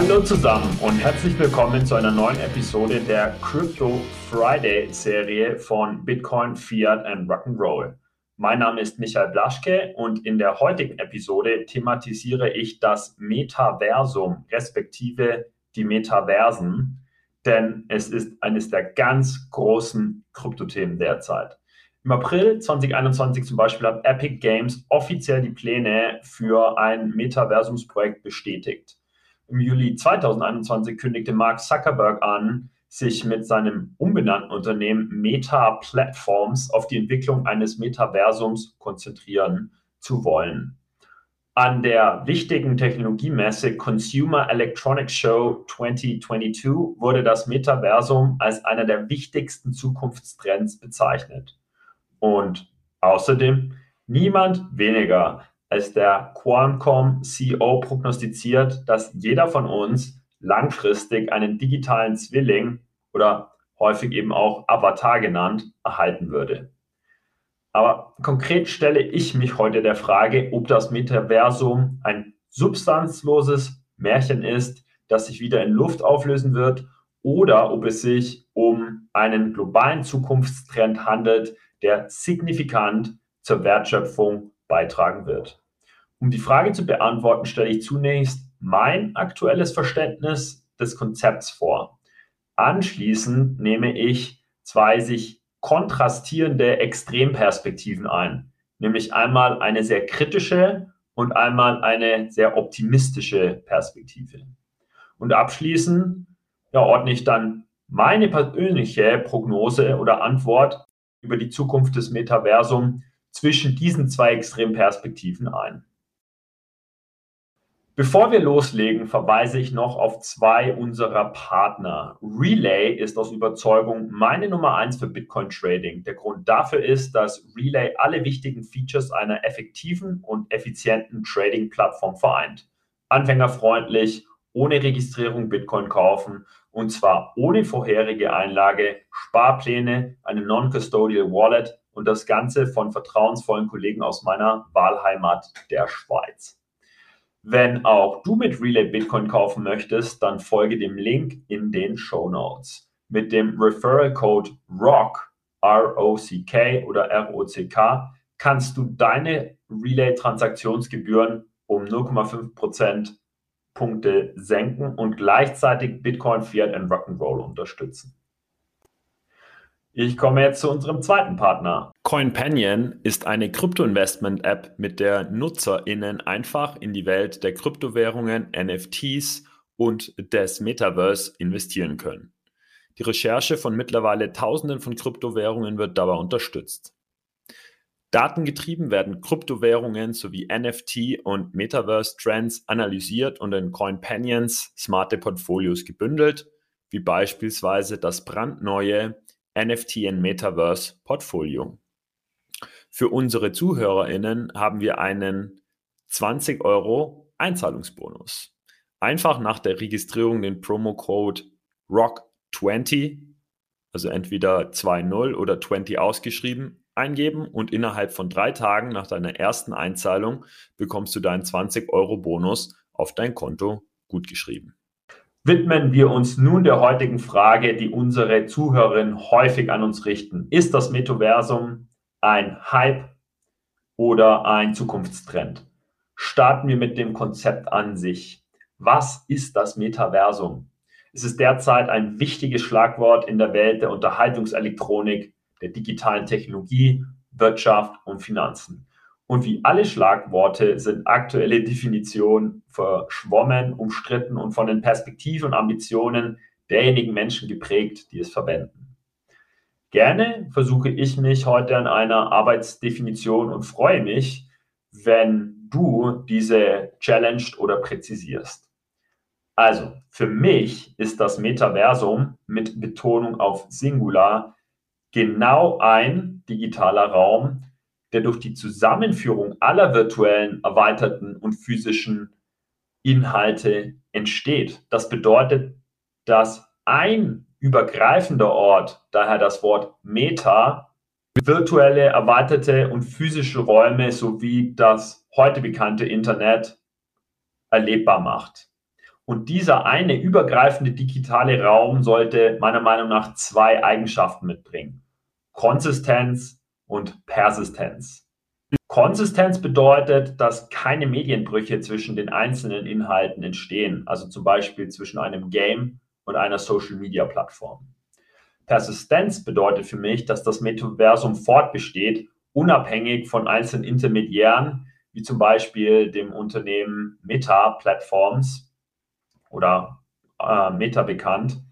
Hallo zusammen und herzlich willkommen zu einer neuen Episode der Crypto Friday Serie von Bitcoin, Fiat and Rock'n'Roll. Mein Name ist Michael Blaschke und in der heutigen Episode thematisiere ich das Metaversum respektive die Metaversen, denn es ist eines der ganz großen Kryptothemen derzeit. Im April 2021 zum Beispiel hat Epic Games offiziell die Pläne für ein Metaversumsprojekt bestätigt. Im Juli 2021 kündigte Mark Zuckerberg an, sich mit seinem umbenannten Unternehmen Meta Platforms auf die Entwicklung eines Metaversums konzentrieren zu wollen. An der wichtigen Technologiemesse Consumer Electronics Show 2022 wurde das Metaversum als einer der wichtigsten Zukunftstrends bezeichnet. Und außerdem niemand weniger als der Qualcomm CEO prognostiziert, dass jeder von uns langfristig einen digitalen Zwilling oder häufig eben auch Avatar genannt erhalten würde. Aber konkret stelle ich mich heute der Frage, ob das Metaversum ein substanzloses Märchen ist, das sich wieder in Luft auflösen wird, oder ob es sich um einen globalen Zukunftstrend handelt, der signifikant zur Wertschöpfung beitragen wird. Um die Frage zu beantworten, stelle ich zunächst mein aktuelles Verständnis des Konzepts vor. Anschließend nehme ich zwei sich kontrastierende Extremperspektiven ein, nämlich einmal eine sehr kritische und einmal eine sehr optimistische Perspektive. Und abschließend ja, ordne ich dann meine persönliche Prognose oder Antwort über die Zukunft des Metaversums zwischen diesen zwei Extremperspektiven ein. Bevor wir loslegen, verweise ich noch auf zwei unserer Partner. Relay ist aus Überzeugung meine Nummer eins für Bitcoin Trading. Der Grund dafür ist, dass Relay alle wichtigen Features einer effektiven und effizienten Trading-Plattform vereint. Anfängerfreundlich, ohne Registrierung Bitcoin kaufen und zwar ohne vorherige Einlage, Sparpläne, eine Non-Custodial Wallet und das Ganze von vertrauensvollen Kollegen aus meiner Wahlheimat der Schweiz. Wenn auch du mit Relay Bitcoin kaufen möchtest, dann folge dem Link in den Show Notes. Mit dem Referral Code ROCK, R-O-C-K oder R-O-C-K, kannst du deine Relay-Transaktionsgebühren um 0,5% Punkte senken und gleichzeitig Bitcoin, Fiat und Rock'n'Roll unterstützen. Ich komme jetzt zu unserem zweiten Partner. CoinPanion ist eine Krypto-Investment-App, mit der NutzerInnen einfach in die Welt der Kryptowährungen, NFTs und des Metaverse investieren können. Die Recherche von mittlerweile Tausenden von Kryptowährungen wird dabei unterstützt. Datengetrieben werden Kryptowährungen sowie NFT und Metaverse-Trends analysiert und in CoinPanions smarte Portfolios gebündelt, wie beispielsweise das brandneue NFT and Metaverse Portfolio. Für unsere ZuhörerInnen haben wir einen 20 Euro Einzahlungsbonus. Einfach nach der Registrierung den Promo-Code ROCK20, also entweder 2.0 oder 20 ausgeschrieben, eingeben und innerhalb von drei Tagen nach deiner ersten Einzahlung bekommst du deinen 20 Euro Bonus auf dein Konto gutgeschrieben widmen wir uns nun der heutigen Frage, die unsere Zuhörerinnen häufig an uns richten. Ist das Metaversum ein Hype oder ein Zukunftstrend? Starten wir mit dem Konzept an sich. Was ist das Metaversum? Es ist derzeit ein wichtiges Schlagwort in der Welt der Unterhaltungselektronik, der digitalen Technologie, Wirtschaft und Finanzen. Und wie alle Schlagworte sind aktuelle Definitionen verschwommen, umstritten und von den Perspektiven und Ambitionen derjenigen Menschen geprägt, die es verwenden. Gerne versuche ich mich heute an einer Arbeitsdefinition und freue mich, wenn du diese challenged oder präzisierst. Also, für mich ist das Metaversum mit Betonung auf Singular genau ein digitaler Raum, der durch die Zusammenführung aller virtuellen, erweiterten und physischen Inhalte entsteht. Das bedeutet, dass ein übergreifender Ort, daher das Wort Meta, virtuelle, erweiterte und physische Räume sowie das heute bekannte Internet erlebbar macht. Und dieser eine übergreifende digitale Raum sollte meiner Meinung nach zwei Eigenschaften mitbringen. Konsistenz und Persistenz. Konsistenz bedeutet, dass keine Medienbrüche zwischen den einzelnen Inhalten entstehen, also zum Beispiel zwischen einem Game und einer Social-Media-Plattform. Persistenz bedeutet für mich, dass das Metaversum fortbesteht, unabhängig von einzelnen Intermediären, wie zum Beispiel dem Unternehmen Meta Platforms oder äh, Meta bekannt,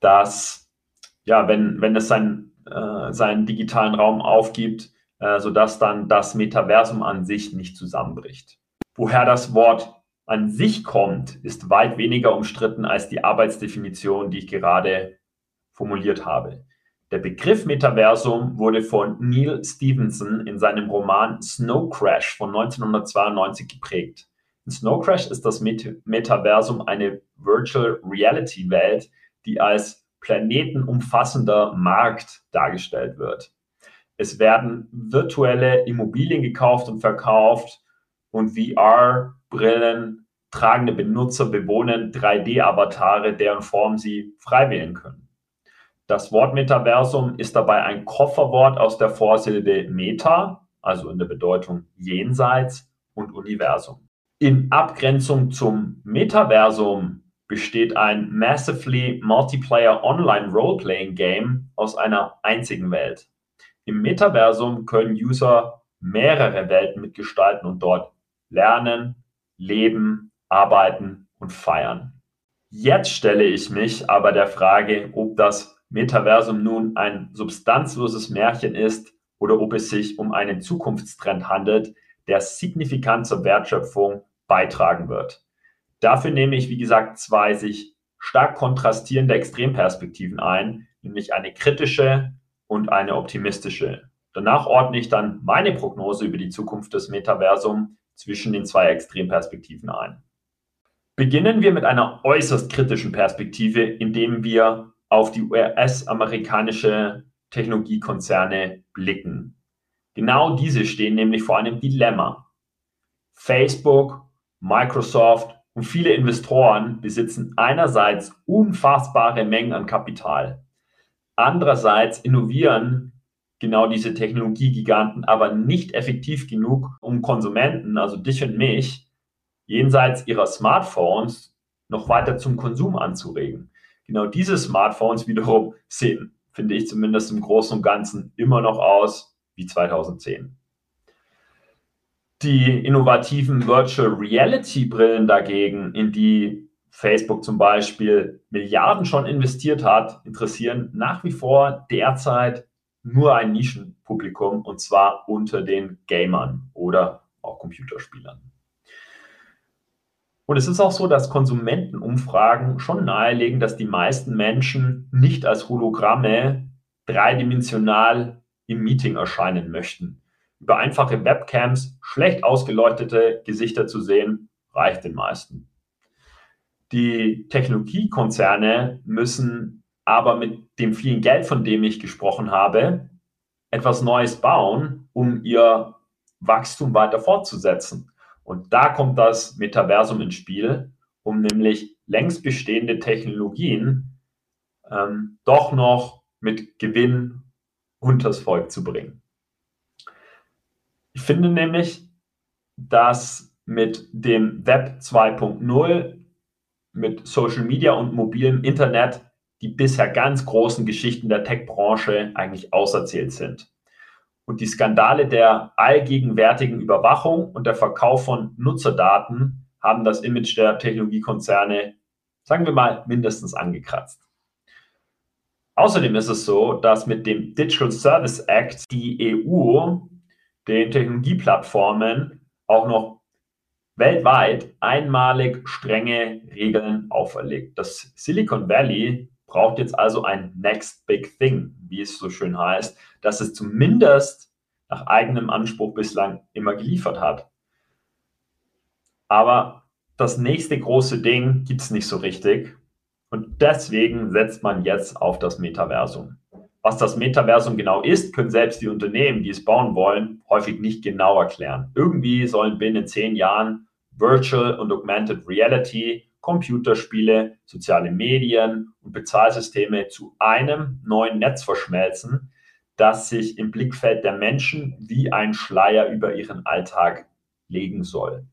dass ja, wenn, wenn es sein, äh, seinen digitalen Raum aufgibt, äh, sodass dann das Metaversum an sich nicht zusammenbricht. Woher das Wort an sich kommt, ist weit weniger umstritten als die Arbeitsdefinition, die ich gerade formuliert habe. Der Begriff Metaversum wurde von Neil Stevenson in seinem Roman Snow Crash von 1992 geprägt. In Snow Crash ist das Met Metaversum eine Virtual Reality Welt, die als planetenumfassender Markt dargestellt wird. Es werden virtuelle Immobilien gekauft und verkauft und VR-Brillen tragende Benutzer bewohnen 3D-Avatare, deren Form sie frei wählen können. Das Wort Metaversum ist dabei ein Kofferwort aus der Vorsilbe Meta, also in der Bedeutung jenseits und Universum. In Abgrenzung zum Metaversum besteht ein Massively Multiplayer Online Role-Playing Game aus einer einzigen Welt. Im Metaversum können User mehrere Welten mitgestalten und dort lernen, leben, arbeiten und feiern. Jetzt stelle ich mich aber der Frage, ob das Metaversum nun ein substanzloses Märchen ist oder ob es sich um einen Zukunftstrend handelt, der signifikant zur Wertschöpfung beitragen wird. Dafür nehme ich, wie gesagt, zwei sich stark kontrastierende Extremperspektiven ein, nämlich eine kritische und eine optimistische. Danach ordne ich dann meine Prognose über die Zukunft des Metaversum zwischen den zwei Extremperspektiven ein. Beginnen wir mit einer äußerst kritischen Perspektive, indem wir auf die US-amerikanische Technologiekonzerne blicken. Genau diese stehen nämlich vor einem Dilemma. Facebook, Microsoft und viele Investoren besitzen einerseits unfassbare Mengen an Kapital. Andererseits innovieren genau diese Technologiegiganten aber nicht effektiv genug, um Konsumenten, also dich und mich, jenseits ihrer Smartphones noch weiter zum Konsum anzuregen. Genau diese Smartphones wiederum sehen, finde ich zumindest im Großen und Ganzen, immer noch aus wie 2010. Die innovativen Virtual Reality Brillen dagegen, in die Facebook zum Beispiel Milliarden schon investiert hat, interessieren nach wie vor derzeit nur ein Nischenpublikum und zwar unter den Gamern oder auch Computerspielern. Und es ist auch so, dass Konsumentenumfragen schon nahelegen, dass die meisten Menschen nicht als Hologramme dreidimensional im Meeting erscheinen möchten. Über einfache Webcams schlecht ausgeleuchtete Gesichter zu sehen, reicht den meisten. Die Technologiekonzerne müssen aber mit dem vielen Geld, von dem ich gesprochen habe, etwas Neues bauen, um ihr Wachstum weiter fortzusetzen. Und da kommt das Metaversum ins Spiel, um nämlich längst bestehende Technologien ähm, doch noch mit Gewinn unters Volk zu bringen. Ich finde nämlich, dass mit dem Web 2.0 mit Social Media und mobilem Internet die bisher ganz großen Geschichten der Tech-Branche eigentlich auserzählt sind. Und die Skandale der allgegenwärtigen Überwachung und der Verkauf von Nutzerdaten haben das Image der Technologiekonzerne, sagen wir mal, mindestens angekratzt. Außerdem ist es so, dass mit dem Digital Service Act die EU den Technologieplattformen auch noch weltweit einmalig strenge Regeln auferlegt. Das Silicon Valley braucht jetzt also ein Next Big Thing, wie es so schön heißt, dass es zumindest nach eigenem Anspruch bislang immer geliefert hat. Aber das nächste große Ding gibt es nicht so richtig. Und deswegen setzt man jetzt auf das Metaversum. Was das Metaversum genau ist, können selbst die Unternehmen, die es bauen wollen, häufig nicht genau erklären. Irgendwie sollen binnen zehn Jahren Virtual und Augmented Reality Computerspiele, soziale Medien und Bezahlsysteme zu einem neuen Netz verschmelzen, das sich im Blickfeld der Menschen wie ein Schleier über ihren Alltag legen soll.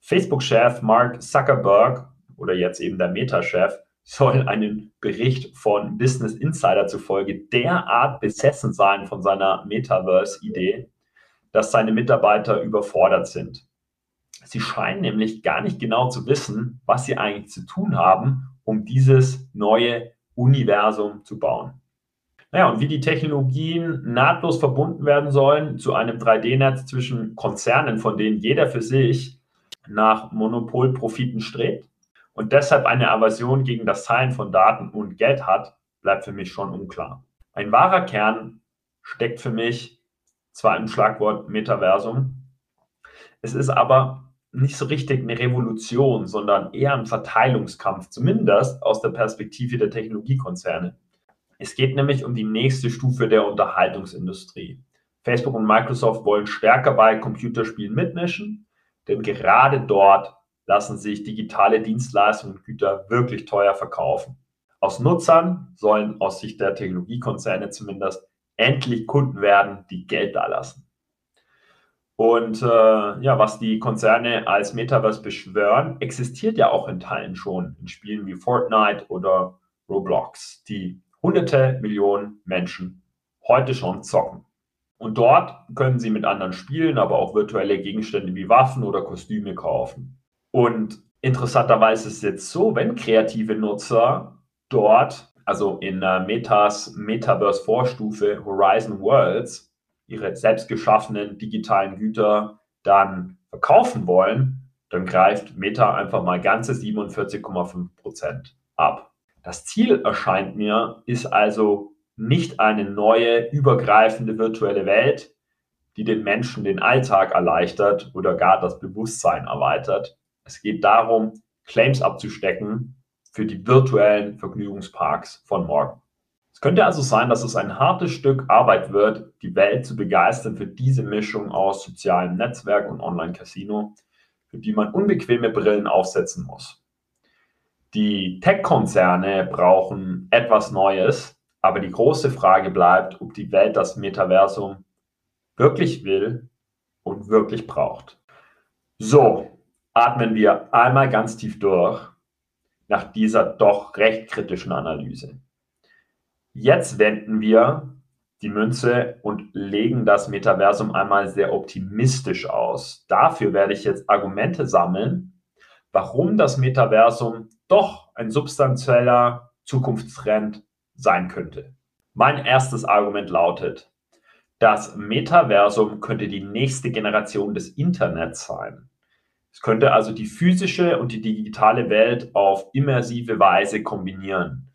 Facebook-Chef Mark Zuckerberg oder jetzt eben der Meta-Chef soll einen Bericht von Business Insider zufolge derart besessen sein von seiner Metaverse-Idee, dass seine Mitarbeiter überfordert sind. Sie scheinen nämlich gar nicht genau zu wissen, was sie eigentlich zu tun haben, um dieses neue Universum zu bauen. Naja, und wie die Technologien nahtlos verbunden werden sollen zu einem 3D-Netz zwischen Konzernen, von denen jeder für sich nach Monopolprofiten strebt und deshalb eine Aversion gegen das Teilen von Daten und Geld hat, bleibt für mich schon unklar. Ein wahrer Kern steckt für mich zwar im Schlagwort Metaversum, es ist aber nicht so richtig eine Revolution, sondern eher ein Verteilungskampf, zumindest aus der Perspektive der Technologiekonzerne. Es geht nämlich um die nächste Stufe der Unterhaltungsindustrie. Facebook und Microsoft wollen stärker bei Computerspielen mitmischen, denn gerade dort lassen sich digitale Dienstleistungen und Güter wirklich teuer verkaufen. Aus Nutzern sollen aus Sicht der Technologiekonzerne zumindest endlich Kunden werden, die Geld dalassen. Und äh, ja, was die Konzerne als Metaverse beschwören, existiert ja auch in Teilen schon in Spielen wie Fortnite oder Roblox, die hunderte Millionen Menschen heute schon zocken. Und dort können sie mit anderen spielen, aber auch virtuelle Gegenstände wie Waffen oder Kostüme kaufen. Und interessanterweise ist es jetzt so, wenn kreative Nutzer dort, also in äh, Metas Metaverse-Vorstufe Horizon Worlds, ihre selbst geschaffenen digitalen Güter dann verkaufen wollen, dann greift Meta einfach mal ganze 47,5 Prozent ab. Das Ziel erscheint mir, ist also nicht eine neue, übergreifende virtuelle Welt, die den Menschen den Alltag erleichtert oder gar das Bewusstsein erweitert. Es geht darum, Claims abzustecken für die virtuellen Vergnügungsparks von morgen. Es könnte also sein, dass es ein hartes Stück Arbeit wird, die Welt zu begeistern für diese Mischung aus sozialem Netzwerk und Online-Casino, für die man unbequeme Brillen aufsetzen muss. Die Tech-Konzerne brauchen etwas Neues, aber die große Frage bleibt, ob die Welt das Metaversum wirklich will und wirklich braucht. So, atmen wir einmal ganz tief durch nach dieser doch recht kritischen Analyse. Jetzt wenden wir die Münze und legen das Metaversum einmal sehr optimistisch aus. Dafür werde ich jetzt Argumente sammeln, warum das Metaversum doch ein substanzieller Zukunftstrend sein könnte. Mein erstes Argument lautet, das Metaversum könnte die nächste Generation des Internets sein. Es könnte also die physische und die digitale Welt auf immersive Weise kombinieren.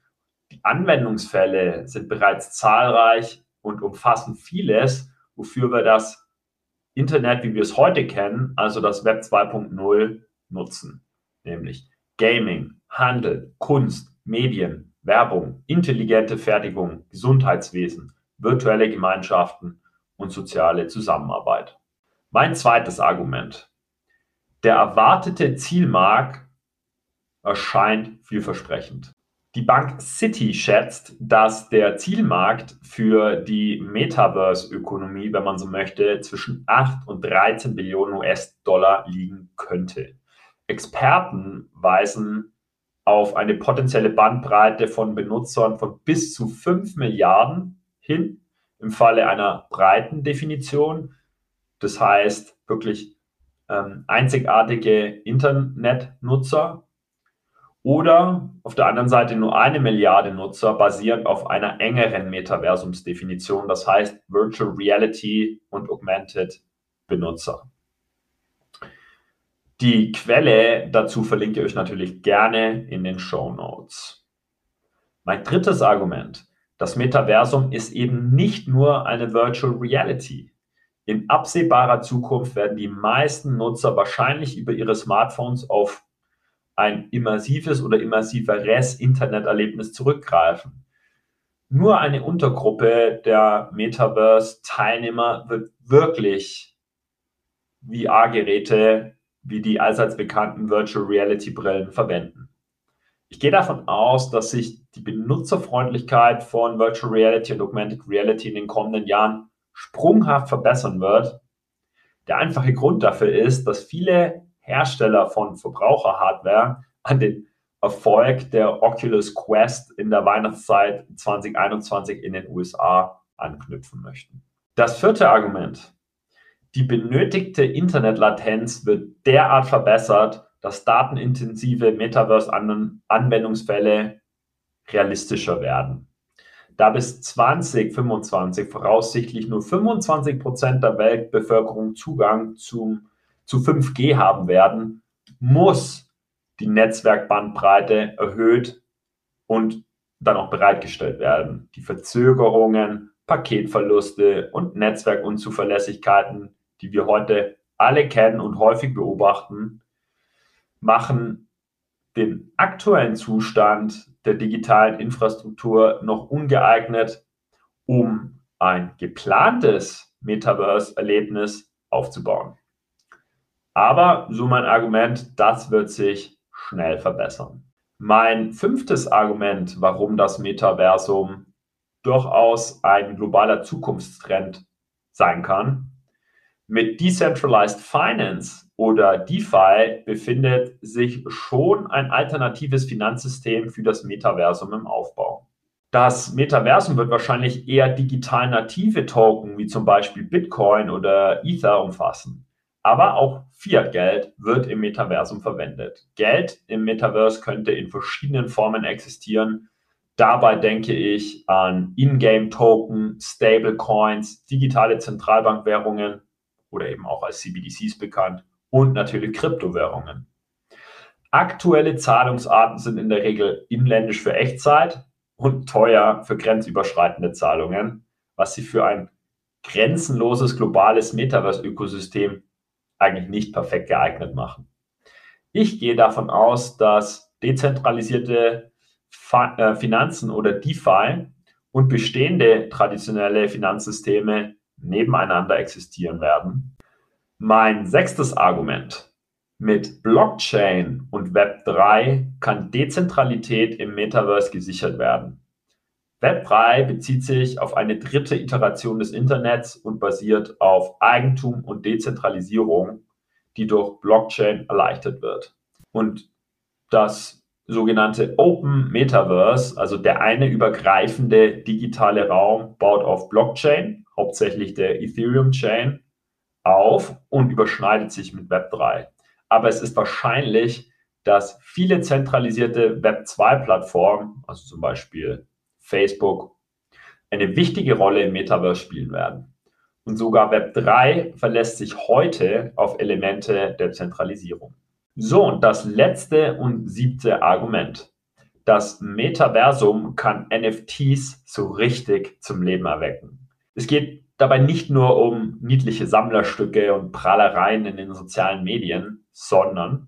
Die Anwendungsfälle sind bereits zahlreich und umfassen vieles, wofür wir das Internet, wie wir es heute kennen, also das Web 2.0, nutzen. Nämlich Gaming, Handel, Kunst, Medien, Werbung, intelligente Fertigung, Gesundheitswesen, virtuelle Gemeinschaften und soziale Zusammenarbeit. Mein zweites Argument. Der erwartete Zielmarkt erscheint vielversprechend. Die Bank City schätzt, dass der Zielmarkt für die Metaverse-Ökonomie, wenn man so möchte, zwischen 8 und 13 Billionen US-Dollar liegen könnte. Experten weisen auf eine potenzielle Bandbreite von Benutzern von bis zu 5 Milliarden hin im Falle einer breiten Definition. Das heißt wirklich ähm, einzigartige Internetnutzer oder auf der anderen Seite nur eine Milliarde Nutzer basierend auf einer engeren Metaversumsdefinition, das heißt Virtual Reality und Augmented Benutzer. Die Quelle dazu verlinke ich natürlich gerne in den Show Notes. Mein drittes Argument. Das Metaversum ist eben nicht nur eine Virtual Reality. In absehbarer Zukunft werden die meisten Nutzer wahrscheinlich über ihre Smartphones auf ein immersives oder immersiveres Interneterlebnis zurückgreifen. Nur eine Untergruppe der Metaverse-Teilnehmer wird wirklich VR-Geräte wie die allseits bekannten Virtual Reality Brillen verwenden. Ich gehe davon aus, dass sich die Benutzerfreundlichkeit von Virtual Reality und Augmented Reality in den kommenden Jahren sprunghaft verbessern wird. Der einfache Grund dafür ist, dass viele Hersteller von Verbraucherhardware an den Erfolg der Oculus Quest in der Weihnachtszeit 2021 in den USA anknüpfen möchten. Das vierte Argument. Die benötigte Internetlatenz wird derart verbessert, dass datenintensive Metaverse-Anwendungsfälle realistischer werden. Da bis 2025 voraussichtlich nur 25 Prozent der Weltbevölkerung Zugang zum, zu 5G haben werden, muss die Netzwerkbandbreite erhöht und dann auch bereitgestellt werden. Die Verzögerungen, Paketverluste und Netzwerkunzuverlässigkeiten, die wir heute alle kennen und häufig beobachten, machen den aktuellen Zustand der digitalen Infrastruktur noch ungeeignet, um ein geplantes Metaverse-Erlebnis aufzubauen. Aber so mein Argument, das wird sich schnell verbessern. Mein fünftes Argument, warum das Metaversum durchaus ein globaler Zukunftstrend sein kann. Mit Decentralized Finance oder DeFi befindet sich schon ein alternatives Finanzsystem für das Metaversum im Aufbau. Das Metaversum wird wahrscheinlich eher digital native Token wie zum Beispiel Bitcoin oder Ether umfassen. Aber auch Fiat-Geld wird im Metaversum verwendet. Geld im Metaverse könnte in verschiedenen Formen existieren. Dabei denke ich an Ingame-Token, Stablecoins, digitale Zentralbankwährungen oder eben auch als CBDCs bekannt und natürlich Kryptowährungen. Aktuelle Zahlungsarten sind in der Regel inländisch für Echtzeit und teuer für grenzüberschreitende Zahlungen, was sie für ein grenzenloses globales Metaverse-Ökosystem eigentlich nicht perfekt geeignet machen. Ich gehe davon aus, dass dezentralisierte äh, Finanzen oder DeFi und bestehende traditionelle Finanzsysteme nebeneinander existieren werden mein sechstes Argument. Mit Blockchain und Web3 kann Dezentralität im Metaverse gesichert werden. Web3 bezieht sich auf eine dritte Iteration des Internets und basiert auf Eigentum und Dezentralisierung, die durch Blockchain erleichtert wird. Und das sogenannte Open Metaverse, also der eine übergreifende digitale Raum, baut auf Blockchain, hauptsächlich der Ethereum Chain, auf und überschneidet sich mit Web 3. Aber es ist wahrscheinlich, dass viele zentralisierte Web 2-Plattformen, also zum Beispiel Facebook, eine wichtige Rolle im Metaverse spielen werden. Und sogar Web 3 verlässt sich heute auf Elemente der Zentralisierung. So, und das letzte und siebte Argument. Das Metaversum kann NFTs so richtig zum Leben erwecken. Es geht dabei nicht nur um niedliche Sammlerstücke und Prahlereien in den sozialen Medien, sondern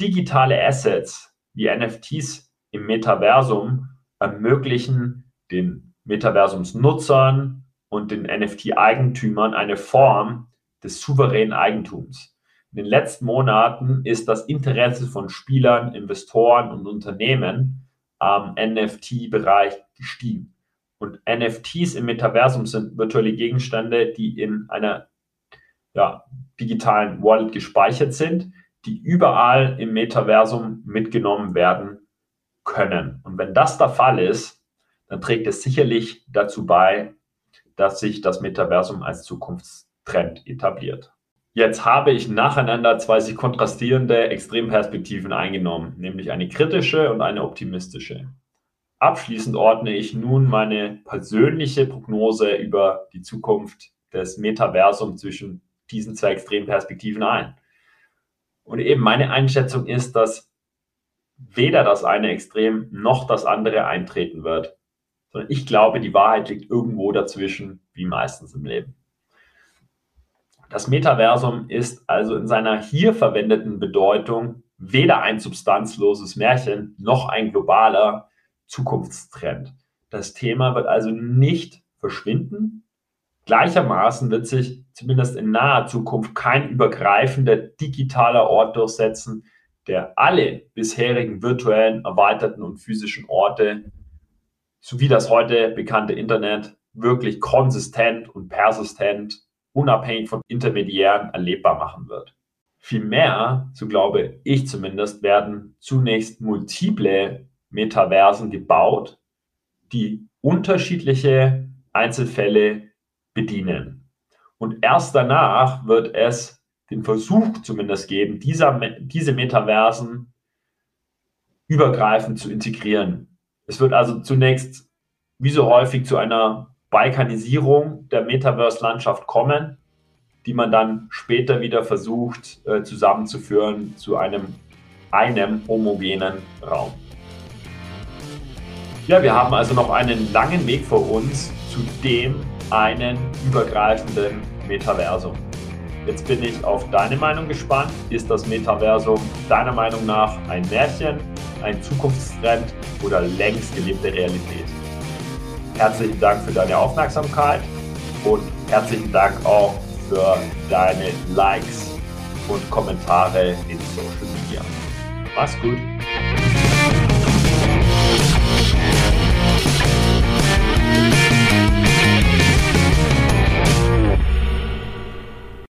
digitale Assets wie NFTs im Metaversum ermöglichen den Metaversumsnutzern und den NFT-Eigentümern eine Form des souveränen Eigentums. In den letzten Monaten ist das Interesse von Spielern, Investoren und Unternehmen am NFT-Bereich gestiegen. Und NFTs im Metaversum sind virtuelle Gegenstände, die in einer ja, digitalen Wallet gespeichert sind, die überall im Metaversum mitgenommen werden können. Und wenn das der Fall ist, dann trägt es sicherlich dazu bei, dass sich das Metaversum als Zukunftstrend etabliert. Jetzt habe ich nacheinander zwei sich kontrastierende Extremperspektiven eingenommen, nämlich eine kritische und eine optimistische. Abschließend ordne ich nun meine persönliche Prognose über die Zukunft des Metaversums zwischen diesen zwei Extremperspektiven ein. Und eben meine Einschätzung ist, dass weder das eine Extrem noch das andere eintreten wird, sondern ich glaube, die Wahrheit liegt irgendwo dazwischen, wie meistens im Leben. Das Metaversum ist also in seiner hier verwendeten Bedeutung weder ein substanzloses Märchen noch ein globaler, Zukunftstrend. Das Thema wird also nicht verschwinden. Gleichermaßen wird sich zumindest in naher Zukunft kein übergreifender digitaler Ort durchsetzen, der alle bisherigen virtuellen, erweiterten und physischen Orte sowie das heute bekannte Internet wirklich konsistent und persistent, unabhängig von Intermediären erlebbar machen wird. Vielmehr, so glaube ich zumindest, werden zunächst multiple Metaversen gebaut, die unterschiedliche Einzelfälle bedienen. Und erst danach wird es den Versuch zumindest geben, dieser, diese Metaversen übergreifend zu integrieren. Es wird also zunächst, wie so häufig, zu einer Balkanisierung der Metaverse-Landschaft kommen, die man dann später wieder versucht äh, zusammenzuführen zu einem, einem homogenen Raum. Ja, wir haben also noch einen langen Weg vor uns zu dem einen übergreifenden Metaversum. Jetzt bin ich auf deine Meinung gespannt. Ist das Metaversum deiner Meinung nach ein Märchen, ein Zukunftstrend oder längst gelebte Realität? Herzlichen Dank für deine Aufmerksamkeit und herzlichen Dank auch für deine Likes und Kommentare in Social Media. Mach's gut.